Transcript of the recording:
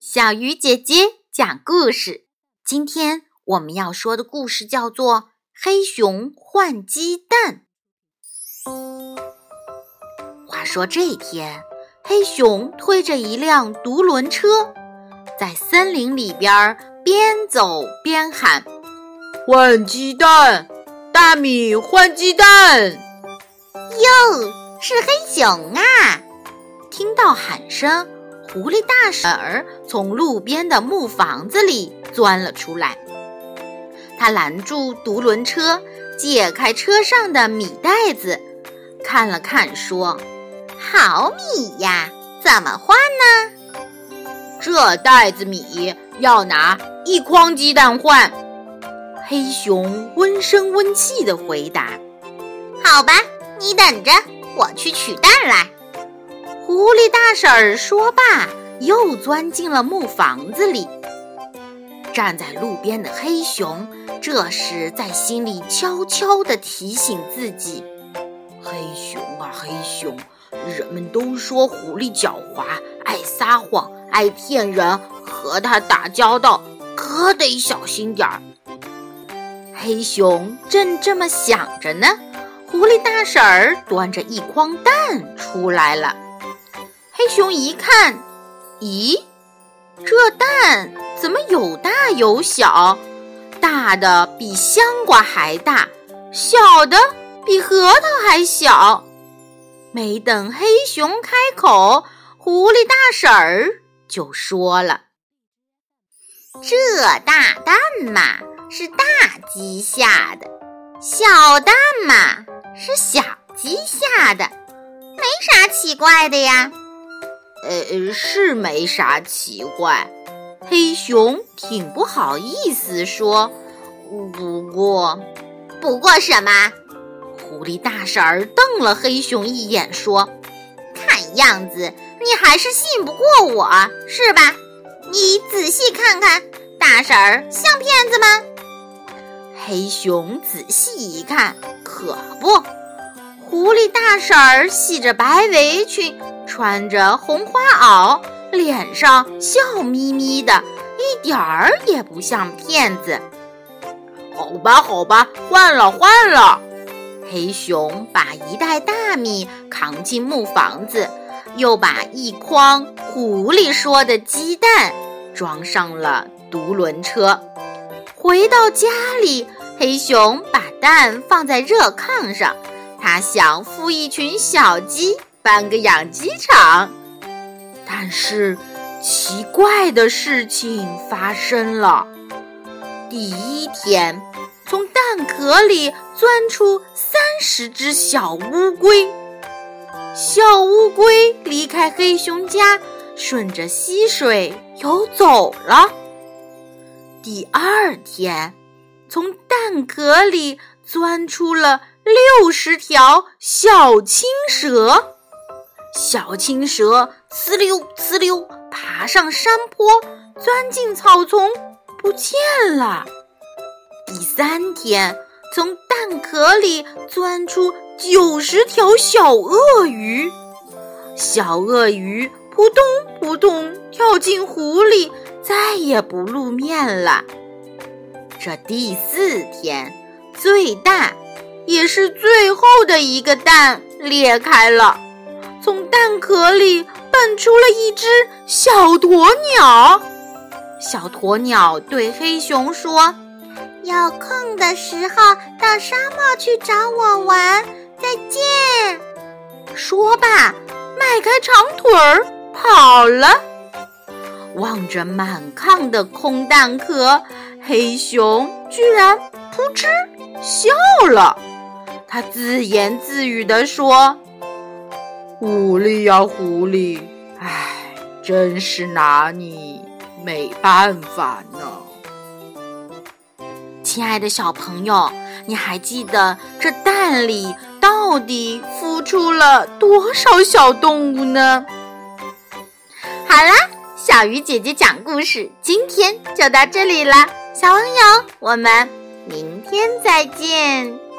小鱼姐姐讲故事。今天我们要说的故事叫做《黑熊换鸡蛋》。话说这一天，黑熊推着一辆独轮车，在森林里边边走边喊：“换鸡蛋，大米换鸡蛋！”哟，是黑熊啊！听到喊声。狐狸大婶儿从路边的木房子里钻了出来，他拦住独轮车，解开车上的米袋子，看了看，说：“好米呀，怎么换呢？”这袋子米要拿一筐鸡蛋换。黑熊温声温气地回答：“好吧，你等着，我去取蛋来。”狐狸大婶儿说罢，又钻进了木房子里。站在路边的黑熊这时在心里悄悄地提醒自己：“黑熊啊，黑熊，人们都说狐狸狡猾，爱撒谎，爱骗人，和它打交道可得小心点儿。”黑熊正这么想着呢，狐狸大婶儿端着一筐蛋出来了。黑熊一看，咦，这蛋怎么有大有小？大的比香瓜还大，小的比核桃还小。没等黑熊开口，狐狸大婶儿就说了：“这大蛋嘛，是大鸡下的；小蛋嘛，是小鸡下的，没啥奇怪的呀。”呃，是没啥奇怪。黑熊挺不好意思说，不过，不过什么？狐狸大婶儿瞪了黑熊一眼，说：“看样子你还是信不过我是吧？你仔细看看，大婶儿像骗子吗？”黑熊仔细一看，可不，狐狸大婶儿系着白围裙。穿着红花袄，脸上笑眯眯的，一点儿也不像骗子。好吧，好吧，换了，换了。黑熊把一袋大米扛进木房子，又把一筐狐狸说的鸡蛋装上了独轮车。回到家里，黑熊把蛋放在热炕上，他想孵一群小鸡。办个养鸡场，但是奇怪的事情发生了。第一天，从蛋壳里钻出三十只小乌龟。小乌龟离开黑熊家，顺着溪水游走了。第二天，从蛋壳里钻出了六十条小青蛇。小青蛇呲溜呲溜爬上山坡，钻进草丛，不见了。第三天，从蛋壳里钻出九十条小鳄鱼，小鳄鱼扑通扑通跳进湖里，再也不露面了。这第四天，最大也是最后的一个蛋裂开了。从蛋壳里蹦出了一只小鸵鸟。小鸵鸟对黑熊说：“有空的时候到沙漠去找我玩，再见。”说罢，迈开长腿儿跑了。望着满炕的空蛋壳，黑熊居然扑哧笑了。他自言自语地说。狐狸呀，狐狸，唉，真是拿你没办法呢。亲爱的小朋友，你还记得这蛋里到底孵出了多少小动物呢？好啦，小鱼姐姐讲故事，今天就到这里了，小朋友，我们明天再见。